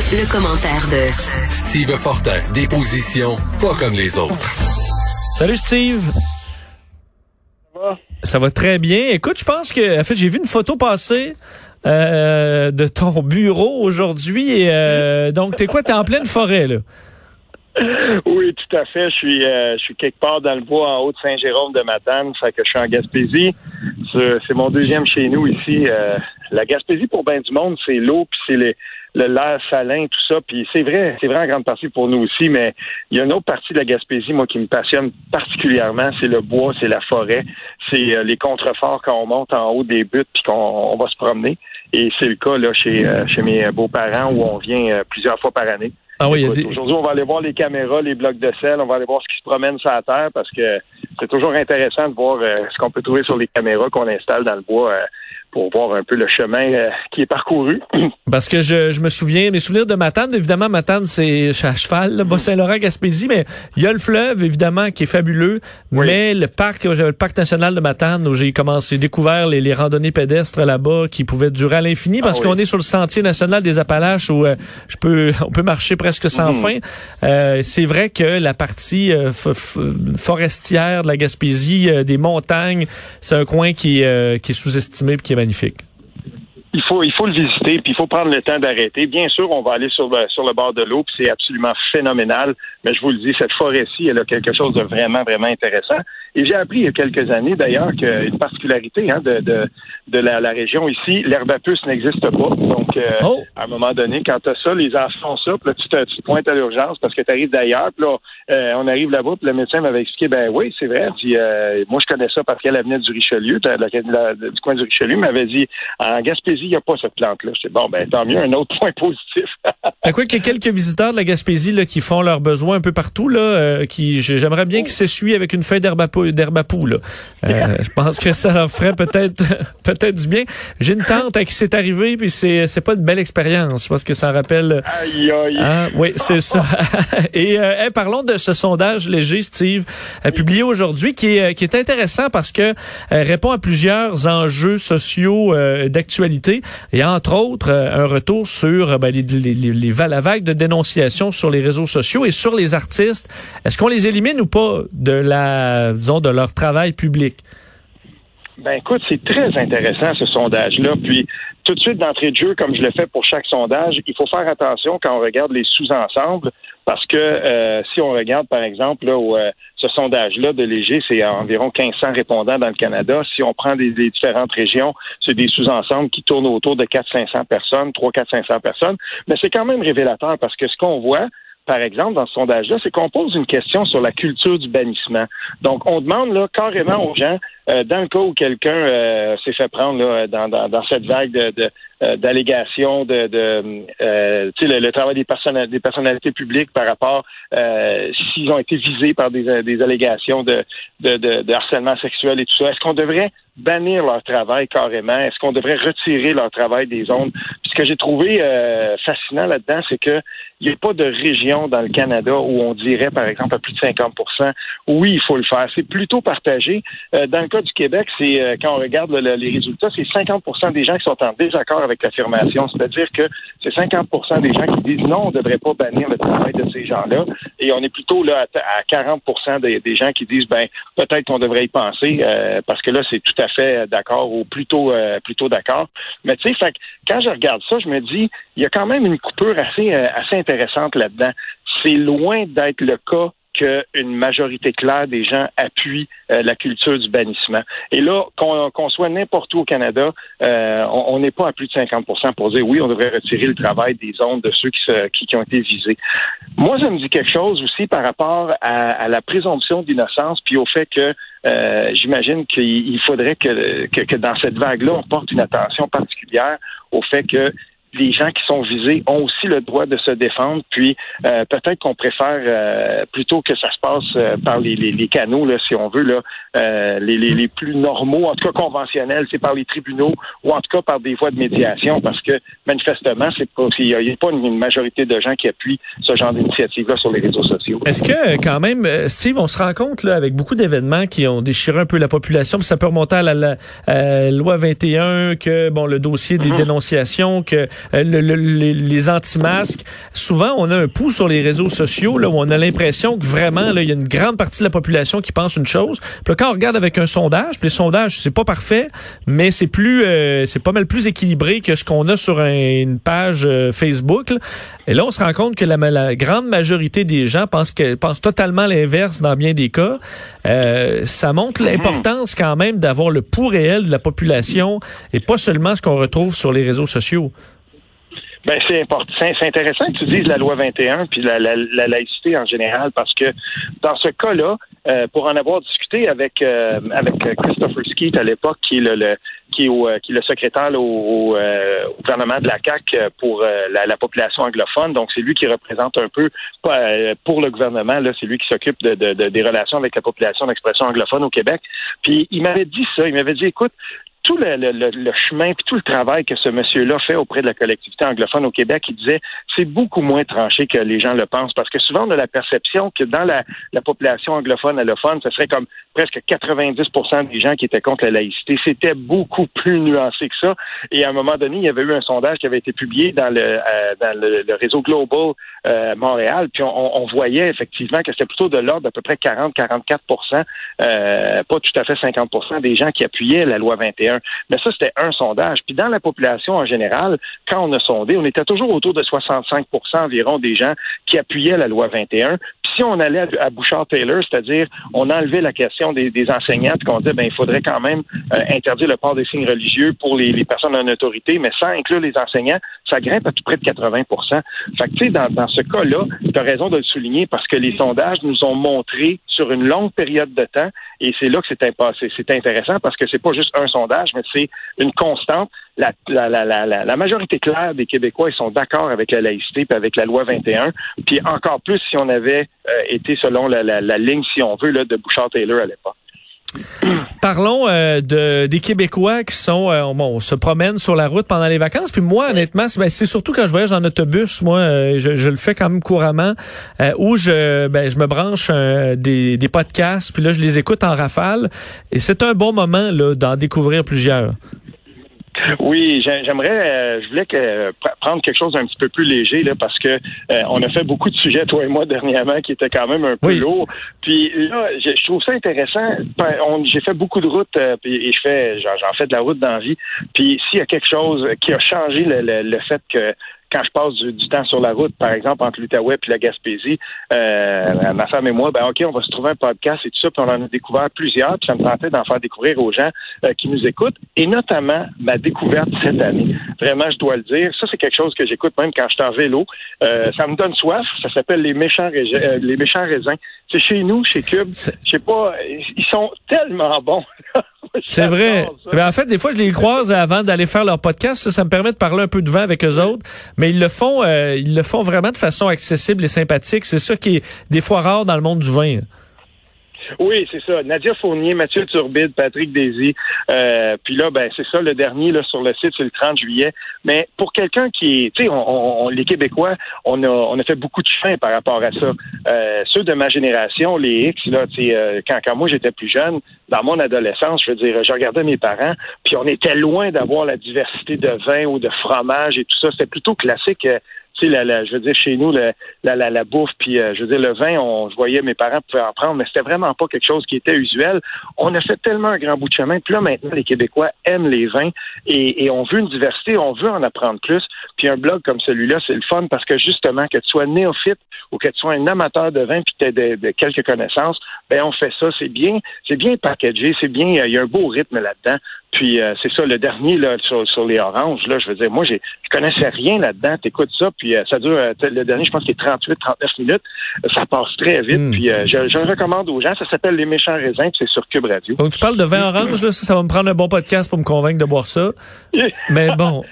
Le, commentaire de Steve Fortin, des positions pas comme les autres. Salut Steve. Ça va très bien. Écoute, je pense que, en fait, j'ai vu une photo passer euh, de ton bureau aujourd'hui. Euh, donc, t'es quoi? T'es en pleine forêt, là? Oui, tout à fait. Je suis, euh, je suis quelque part dans le bois en haut de Saint-Jérôme de Matane. Fait que je suis en Gaspésie. C'est mon deuxième chez nous ici. Euh, la Gaspésie, pour bien du monde, c'est l'eau, puis c'est le l'air salin, tout ça. Puis c'est vrai, c'est vrai en grande partie pour nous aussi, mais il y a une autre partie de la Gaspésie, moi, qui me passionne particulièrement, c'est le bois, c'est la forêt, c'est euh, les contreforts quand on monte en haut des buttes puis qu'on va se promener. Et c'est le cas là chez, chez mes beaux-parents où on vient plusieurs fois par année. Ah oui, Aujourd'hui, on va aller voir les caméras, les blocs de sel, on va aller voir ce qui se promène sur la terre parce que c'est toujours intéressant de voir euh, ce qu'on peut trouver sur les caméras qu'on installe dans le bois. Euh, pour voir un peu le chemin euh, qui est parcouru. Parce que je, je, me souviens, mes souvenirs de Matane, évidemment, Matane, c'est à cheval, Bas-Saint-Laurent, Gaspésie, mais il y a le fleuve, évidemment, qui est fabuleux, mais le parc, j'avais le parc national de Matane, où j'ai commencé, découvert les, les randonnées pédestres là-bas, qui pouvaient durer à l'infini, parce ah qu'on est sur le sentier national des Appalaches, où euh, je peux, on peut marcher presque sans mhm. fin. Euh, c'est vrai que la partie forestière de la Gaspésie, des montagnes, c'est un coin qui, qui est sous-estimé, qui est magnifique il faut il faut le visiter puis il faut prendre le temps d'arrêter. Bien sûr, on va aller sur le sur le bord de l'eau puis c'est absolument phénoménal. Mais je vous le dis, cette forêt-ci, elle a quelque chose de vraiment vraiment intéressant. Et j'ai appris il y a quelques années d'ailleurs qu'une particularité hein, de, de de la, la région ici, l'herbe à puce n'existe pas. Donc euh, oh! à un moment donné, quand tu as ça, les enfants ont ça, puis là tu te, tu pointes à l'urgence parce que tu arrives d'ailleurs. Puis là, euh, on arrive là-bas, puis le médecin m'avait expliqué, ben oui, c'est vrai. Dit, euh, moi je connais ça parce qu'elle venait du Richelieu, du coin du Richelieu, m'avait dit en Gaspésie il n'y a pas cette plante-là. Je bon, ben tant mieux, un autre point positif. quoi qu'il y a quelques visiteurs de la Gaspésie là, qui font leurs besoins un peu partout, là, euh, qui j'aimerais bien qu'ils s'essuient avec une feuille d'herbe à, pou, là. Euh, je pense que ça leur ferait peut-être peut-être du bien. J'ai une tante à qui c'est arrivé, puis c'est c'est pas une belle expérience, parce que ça rappelle. Aïe, aïe. Hein, oui, c'est ça. Et euh, parlons de ce sondage léger, Steve, publié aujourd'hui, qui est qui est intéressant parce que répond à plusieurs enjeux sociaux d'actualité et entre autres euh, un retour sur euh, ben, les, les, les, la vague de dénonciation sur les réseaux sociaux et sur les artistes. Est-ce qu'on les élimine ou pas de la, de leur travail public? Ben écoute, c'est très intéressant ce sondage-là. Puis tout de suite d'entrée de jeu, comme je le fais pour chaque sondage, il faut faire attention quand on regarde les sous-ensembles, parce que euh, si on regarde, par exemple, là, euh, ce sondage-là de Léger, c'est environ 1500 répondants dans le Canada. Si on prend des, différentes régions, c'est des sous-ensembles qui tournent autour de 400-500 personnes, 300-400-500 personnes. Mais c'est quand même révélateur parce que ce qu'on voit, par exemple, dans ce sondage-là, c'est qu'on pose une question sur la culture du bannissement. Donc, on demande là carrément aux gens euh, dans le cas où quelqu'un euh, s'est fait prendre là, dans, cette vague euh, d'allégations de, le, travail des, personnalités publiques par rapport s'ils ont été visés par des, des allégations de, de, harcèlement sexuel et tout ça. Est-ce qu'on devrait bannir leur travail carrément? Est-ce qu'on devrait retirer leur travail des ondes? Ce que j'ai trouvé fascinant là-dedans, c'est que il n'y a pas de région dans le Canada où on dirait, par exemple, à plus de 50% oui, il faut le faire. C'est plutôt partagé. dans le cas du Québec, c'est euh, quand on regarde les résultats, c'est 50% des gens qui sont en désaccord avec l'affirmation. C'est-à-dire que c'est 50% des gens qui disent non, on ne devrait pas bannir le travail de ces gens-là. Et on est plutôt là à, 40% des, gens qui disent ben peut-être qu'on devrait y penser euh, parce que là c'est tout à fait d'accord ou plutôt euh, plutôt d'accord. Mais tu sais, quand je regarde ça, je me dis il y a quand même une coupure assez assez intéressante là-dedans. C'est loin d'être le cas qu'une majorité claire des gens appuient euh, la culture du bannissement. Et là, qu'on soit n'importe où au Canada, euh, on n'est pas à plus de 50% pour dire oui, on devrait retirer le travail des ondes de ceux qui, qui, ont été visés. Moi, ça me dit quelque chose aussi par rapport à, la présomption d'innocence, puis au fait que euh, j'imagine qu'il faudrait que, que, que dans cette vague-là, on porte une attention particulière au fait que les gens qui sont visés ont aussi le droit de se défendre. Puis euh, peut-être qu'on préfère euh, plutôt que ça se passe euh, par les, les, les, canaux, là, si on veut, là, les, les, les, plus normaux, en tout cas conventionnels, c'est par les tribunaux ou en tout cas par des voies de médiation, parce que manifestement, c'est pas il n'y a, pas une, majorité de gens qui appuient ce genre d'initiative-là sur les réseaux sociaux. Est-ce que quand même, Steve, on se rend compte là, avec beaucoup d'événements qui ont déchiré un peu la population, puis ça peut remonter à la, loi 21, que bon le dossier des mm-hmm. dénonciations, que euh, les, anti-masques, souvent on a un pouls sur les réseaux sociaux là, où on a l'impression que vraiment là, il y a une grande partie de la population qui pense une chose. Puis quand on regarde avec un sondage, puis les sondages c'est pas parfait, mais c'est plus euh, c'est pas mal plus équilibré que ce qu'on a sur une page euh, Facebook. Et là on se rend compte que la, la grande majorité des gens pensent que pensent totalement l'inverse dans bien des cas. ça montre mm-hmm. l'importance quand même d'avoir le pouls réel de la population et pas seulement ce qu'on retrouve sur les réseaux sociaux. Ben c'est important, c'est intéressant que tu dises la loi 21 puis la, laïcité en général parce que dans ce cas-là, euh, pour en avoir discuté avec euh, avec Christopher Skeet à l'époque, qui est le, qui est, euh, qui est le secrétaire au, gouvernement de la CAC pour la, population anglophone. Donc c'est lui qui représente un peu pour le gouvernement là, c'est lui qui s'occupe de, de, des relations avec la population d'expression anglophone au Québec. Puis il m'avait dit ça, il m'avait dit écoute, tout le, chemin puis tout le travail que ce monsieur-là fait auprès de la collectivité anglophone au Québec, il disait c'est beaucoup moins tranché que les gens le pensent. Parce que souvent on a la perception que dans la, la population anglophone allophone, ce serait comme presque 90% des gens qui étaient contre la laïcité. C'était beaucoup plus nuancé que ça. Et à un moment donné, il y avait eu un sondage qui avait été publié dans le, euh, dans le, réseau Global euh, Montréal, puis on, voyait effectivement que c'était plutôt de l'ordre d'à peu près 40-44% euh, pas tout à fait 50% des gens qui appuyaient la loi 21. Mais ça, c'était un sondage. Puis dans la population en général, quand on a sondé, on était toujours autour de 65% environ des gens qui appuyaient la loi 21 si on allait à Bouchard-Taylor, c'est-à-dire on enlevait la question des, enseignants, qu'on disait ben il faudrait quand même euh, interdire le port des signes religieux pour les, personnes en autorité, mais sans inclure les enseignants, ça grimpe à tout près de 80 Fait que tu sais, dans, ce cas-là, tu as raison de le souligner parce que les sondages nous ont montré sur une longue période de temps, et c'est là que c'est c'est intéressant parce que c'est pas juste un sondage, mais c'est une constante. La, majorité claire des Québécois, ils sont d'accord avec la laïcité et avec la loi 21. Puis encore plus si on avait euh, été selon la, ligne, si on veut, de Bouchard-Taylor à l'époque. Parlons euh, de, des Québécois qui sont euh, bon, se promènent sur la route pendant les vacances. Puis moi, honnêtement, c'est ben, surtout quand je voyage en autobus. Moi, je, le fais quand même couramment, où je ben, je me branche des, des podcasts. Puis là, je les écoute en rafale. Et c'est un bon moment là d'en découvrir plusieurs. Oui, j'aimerais, euh, je voulais que, prendre quelque chose d'un petit peu plus léger là, parce que euh, on a fait beaucoup de sujets toi et moi dernièrement qui étaient quand même un peu lourds. Puis là, je, trouve ça intéressant. Ben, j'ai fait beaucoup de routes euh, et je fais, j'en fais de la route dans la vie. Puis s'il y a quelque chose qui a changé le, le fait que quand je passe du, temps sur la route, par exemple, entre l'Outaouais et la Gaspésie, euh, ma femme et moi, ben OK, on va se trouver un podcast et tout ça, puis on en a découvert plusieurs, puis ça me tentait d'en faire découvrir aux gens euh, qui nous écoutent, et notamment ma découverte cette année. Vraiment, je dois le dire, ça c'est quelque chose que j'écoute même quand je suis en vélo. Euh, ça me donne soif, ça s'appelle les méchants les méchants raisins. C'est chez nous, chez Cube. Je sais pas, ils sont tellement bons. C'est vrai. Mais en fait, des fois, je les croise avant d'aller faire leur podcast. Ça, ça, me permet de parler un peu de vin avec eux autres. Mais ils le font, euh, ils le font vraiment de façon accessible et sympathique. C'est ça qui est des fois rare dans le monde du vin. Oui, c'est ça. Nadia Fournier, Mathieu Turbide, Patrick Daisy. Euh, puis là, ben c'est ça, le dernier là, sur le site, c'est le 30 juillet. Mais pour quelqu'un qui est, tu sais, on, les Québécois, on a, on a fait beaucoup de chemin par rapport à ça. Euh, ceux de ma génération, les X, là, tu sais, euh, quand, quand moi j'étais plus jeune, dans mon adolescence, je veux dire, je regardais mes parents, puis on était loin d'avoir la diversité de vin ou de fromage et tout ça. C'était plutôt classique la, je veux dire, chez nous, la, la, la, bouffe, puis euh, je veux dire, le vin, on, je voyais mes parents pouvaient en prendre, mais c'était vraiment pas quelque chose qui était usuel. On a fait tellement un grand bout de chemin, puis là, maintenant, les Québécois aiment les vins et, on veut une diversité, on veut en apprendre plus. Puis un blog comme celui-là, c'est le fun parce que justement, que tu sois néophyte ou que tu sois un amateur de vin puis tu aies de, quelques connaissances, ben on fait ça. C'est bien, c'est bien packagé, c'est bien, il y a un beau rythme là-dedans. Puis euh, c'est ça, le dernier là, sur, sur, les oranges, là, je veux dire, moi, j'ai, je connaissais rien là-dedans. T'écoutes ça, puis euh, ça dure, euh, le dernier, je pense qu'il est 38, 39 minutes. Ça passe très vite. Hmm. Puis je, je le recommande aux gens. Ça s'appelle Les Méchants Raisins, puis c'est sur Cube Radio. Donc tu parles de vin orange, là, ça, ça va me prendre un bon podcast pour me convaincre de boire ça. Mais bon,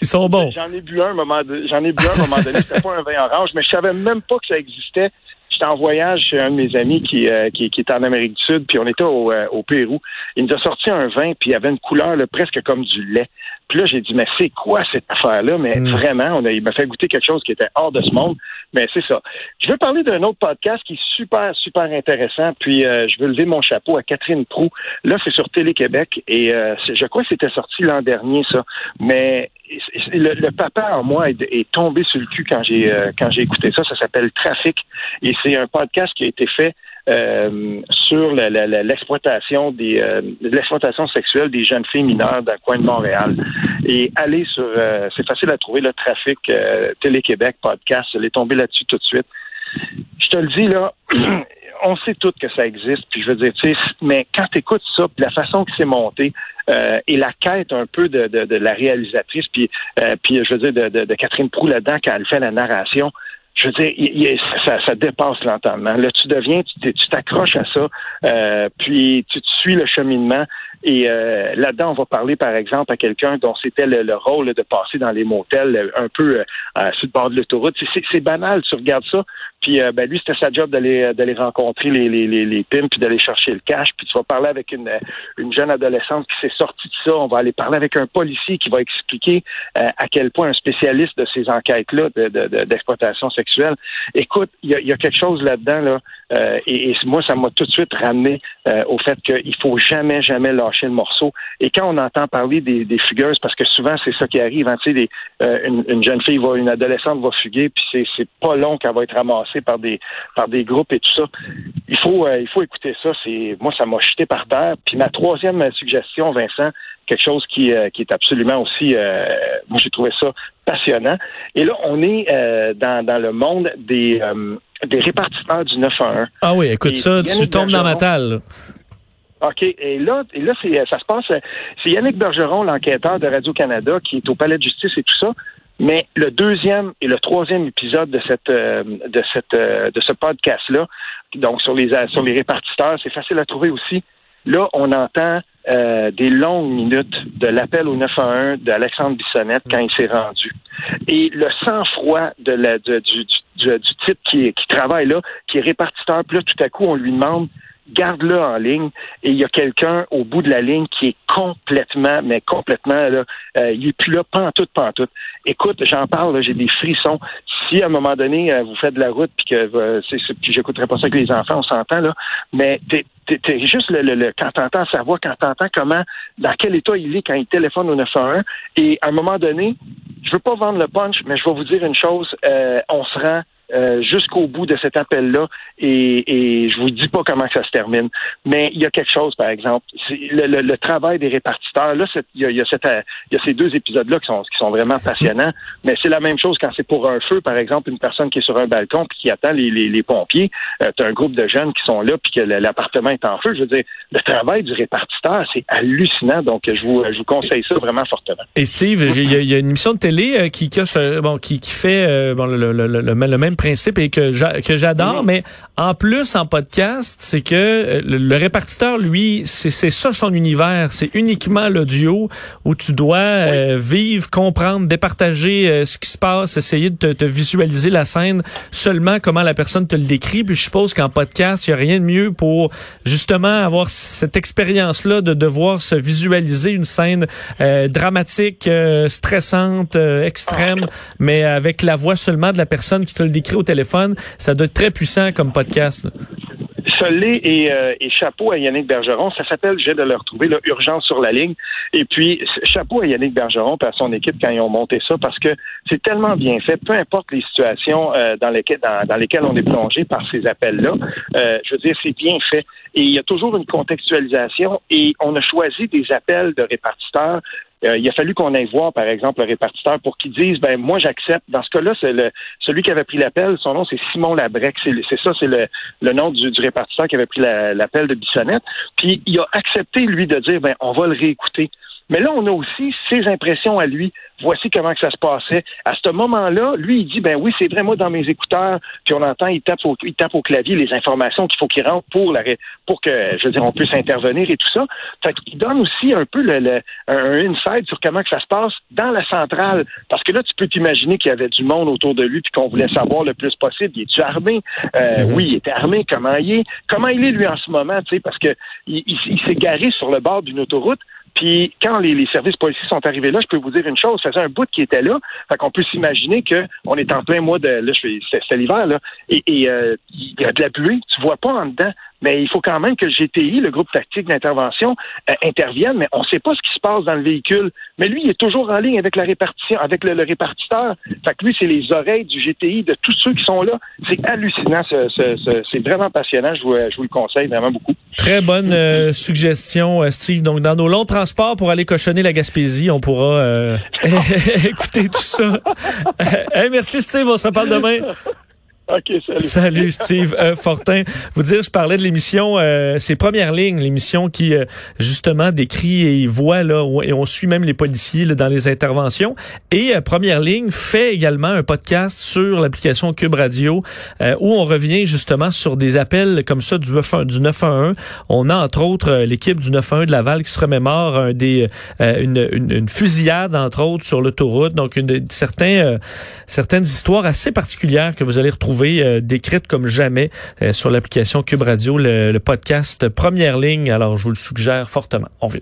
ils sont bons. J'en ai bu un, moment, j'en ai bu un, un moment donné. C'était pas un vin orange, mais je savais même pas que ça existait j'étais en voyage chez un de mes amis qui, euh, qui, qui, est en Amérique du Sud, puis on était au, euh, au Pérou. Il nous a sorti un vin, puis il avait une couleur presque comme du lait. Puis là, j'ai dit, mais c'est quoi cette affaire-là? Mais mm. vraiment, on a, il m'a fait goûter quelque chose qui était hors de ce monde. Mais c'est ça. Je veux parler d'un autre podcast qui est super, super intéressant. Puis euh, je veux lever mon chapeau à Catherine Prou. Là, c'est sur Télé-Québec et euh, je crois que c'était sorti l'an dernier, ça. Mais le, papa en moi est, tombé sur le cul quand j'ai euh, quand j'ai écouté ça. Ça s'appelle Trafic et c'est un podcast qui a été fait euh, sur l'exploitation des euh, l'exploitation sexuelle des jeunes filles mineures le coin de Montréal. Et aller sur euh, c'est facile à trouver le trafic Télé-Québec podcast, elle est tombée là-dessus tout de suite. Je te le dis là, on sait toutes que ça existe, puis je veux dire, tu sais, mais quand tu écoutes ça, puis la façon que c'est monté, et la quête un peu de, de, la réalisatrice, puis, puis je veux dire, de, de, Catherine Prou là-dedans, quand elle fait la narration, je veux dire, ça, ça, dépasse l'entendement. Là, tu deviens, tu t'accroches à ça, euh, puis tu, tu suis le cheminement. Et euh, là-dedans, on va parler, par exemple, à quelqu'un dont c'était le, rôle de passer dans les motels un peu euh, sur le bord de l'autoroute. C'est banal, tu regardes ça. Puis euh, ben, lui, c'était sa job d'aller d'aller rencontrer les, les, pimps puis d'aller chercher le cash. Puis tu vas parler avec une, une jeune adolescente qui s'est sortie de ça. On va aller parler avec un policier qui va expliquer à quel point un spécialiste de ces enquêtes-là d'exploitation de, sexuelle. Écoute, il y a, quelque chose là-dedans, là, et, moi, ça m'a tout de suite ramené au fait qu'il faut jamais, jamais lâcher le morceau. Et quand on entend parler des, des fugueuses, parce que souvent c'est ça qui arrive, hein, euh, une, une, jeune fille va, une adolescente va fuguer, puis c'est pas long qu'elle va être ramassée par des par des groupes et tout ça. Il faut euh, il faut écouter ça. C'est moi ça m'a jeté par terre. Puis ma troisième suggestion, Vincent, quelque chose qui, euh, qui est absolument aussi, moi j'ai trouvé ça passionnant. Et là, on est dans, dans le monde des, des répartiteurs du 911. Ah oui, écoute ça, tu tombes dans ma talle. OK. Et là, et là c'est, ça se passe. C'est Yannick Bergeron, l'enquêteur de Radio-Canada, qui est au palais de justice et tout ça. Mais le deuxième et le troisième épisode de cette euh, de cette euh, de ce podcast-là, donc sur les sur les répartiteurs, c'est facile à trouver aussi. Là, on entend euh, des longues minutes de l'appel au 911 d'Alexandre Bissonnette quand il s'est rendu. Et le sang-froid de la, du, du, du, type qui, qui travaille là, qui est répartiteur, puis là, tout à coup, on lui demande garde-le en ligne et il y a quelqu'un au bout de la ligne qui est complètement, mais complètement, là, euh, il est plus là, pantoute, pantoute. Écoute, j'en parle, j'ai des frissons. Si à un moment donné, euh, vous faites de la route puis que euh, j'écouterai pas ça avec les enfants, on s'entend, là, mais t'es, juste le, le, quand t'entends sa voix, quand t'entends comment, dans quel état il est quand il téléphone au 911, et à un moment donné, je veux pas vendre le punch, mais je vais vous dire une chose, on se rend euh, jusqu'au bout de cet appel-là et, et je vous dis pas comment ça se termine. Mais il y a quelque chose, par exemple, le, le, le, travail des répartiteurs. Là, il y a, y, a y a ces deux épisodes-là qui sont, qui sont vraiment passionnants. Mais c'est la même chose quand c'est pour un feu, par exemple, une personne qui est sur un balcon puis qui attend les, les, les pompiers. Euh, tu as un groupe de jeunes qui sont là puis que l'appartement est en feu. Je veux dire, le travail du répartiteur, c'est hallucinant. Donc, je vous, je vous conseille ça vraiment fortement. Et Steve, il y, a une émission de télé euh, qui, qui, bon, qui, qui fait euh, bon, le, le, le, le même principe et que j'adore, mais en plus en podcast, c'est que euh, le, répartiteur, lui, c'est ça son univers, c'est uniquement l'audio où tu dois euh, vivre, comprendre, départager euh, ce qui se passe, essayer de te, te, visualiser la scène seulement comment la personne te le décrit. Puis je suppose qu'en podcast, il y a rien de mieux pour justement avoir cette expérience-là de devoir se visualiser une scène dramatique, stressante, extrême, mais avec la voix seulement de la personne qui te le décrit au téléphone, ça doit être très puissant comme podcast. Solé et, euh, et, chapeau à Yannick Bergeron. Ça s'appelle, j'ai de le retrouver, là, Urgence sur la ligne. Et puis, chapeau à Yannick Bergeron et à son équipe quand ils ont monté ça parce que c'est tellement bien fait. Peu importe les situations euh, dans, lesquelles, dans, lesquelles on est plongé par ces appels-là, euh, je veux dire, c'est bien fait. Et il y a toujours une contextualisation et on a choisi des appels de répartiteurs euh, il a fallu qu'on aille voir, par exemple, le répartiteur pour qu'il dise, ben moi j'accepte. Dans ce cas-là, c'est le celui qui avait pris l'appel, son nom c'est Simon Labrec. C'est ça, c'est le, le nom du, du répartiteur qui avait pris l'appel de Bissonnette. Puis il a accepté lui de dire, ben on va le réécouter. Mais là, on a aussi ses impressions à lui. Voici comment que ça se passait. À ce moment-là, lui, il dit, ben oui, c'est vrai, moi, dans mes écouteurs, puis on entend, il tape au, il tape au clavier les informations qu'il faut qu'il rentre pour la, pour que, je veux dire, on puisse intervenir et tout ça. Fait qu'il donne aussi un peu le, le, un insight sur comment que ça se passe dans la centrale. Parce que là, tu peux t'imaginer qu'il y avait du monde autour de lui puis qu'on voulait savoir le plus possible. Il est-tu armé? Euh, mm-hmm. Oui, il était armé. Comment il est? Comment il est, lui, en ce moment, tu sais, parce que il, il s'est garé sur le bord d'une autoroute Puis quand les, services policiers sont arrivés là, je peux vous dire une chose, ça faisait un bout qui était là. Fait qu'on peut s'imaginer qu'on est en plein mois de là, c'est l'hiver, là, et, euh, il y a de la buée, tu vois pas en dedans mais il faut quand même que le GTI, le groupe tactique d'intervention, euh, intervienne, mais on ne sait pas ce qui se passe dans le véhicule. Mais lui, il est toujours en ligne avec la répartition, avec le, répartiteur. Fait que lui, c'est les oreilles du GTI de tous ceux qui sont là. C'est hallucinant, c'est vraiment passionnant. Je vous, je vous, le conseille vraiment beaucoup. Très bonne euh, suggestion, euh, Steve. Donc, dans nos longs transports pour aller cochonner la Gaspésie, on pourra écouter tout ça. merci, Steve. On se reparle demain. Salut. Salut Steve euh, Fortin. Vous dire, je parlais de l'émission, euh, c'est Première Ligne, l'émission qui euh, justement décrit et voit là, et on suit même les policiers là, dans les interventions. Et euh, Première Ligne fait également un podcast sur l'application Cube Radio où on revient justement sur des appels comme ça du, 911. Du 911. On a entre autres l'équipe du 911 de Laval qui se remémore des, une, une, une, fusillade entre autres sur l'autoroute. Donc une, certains, certaines histoires assez particulières que vous allez retrouver euh, décrite comme jamais euh, sur l'application Cube Radio, le, le podcast Première Ligne. Alors, je vous le suggère fortement. On vient.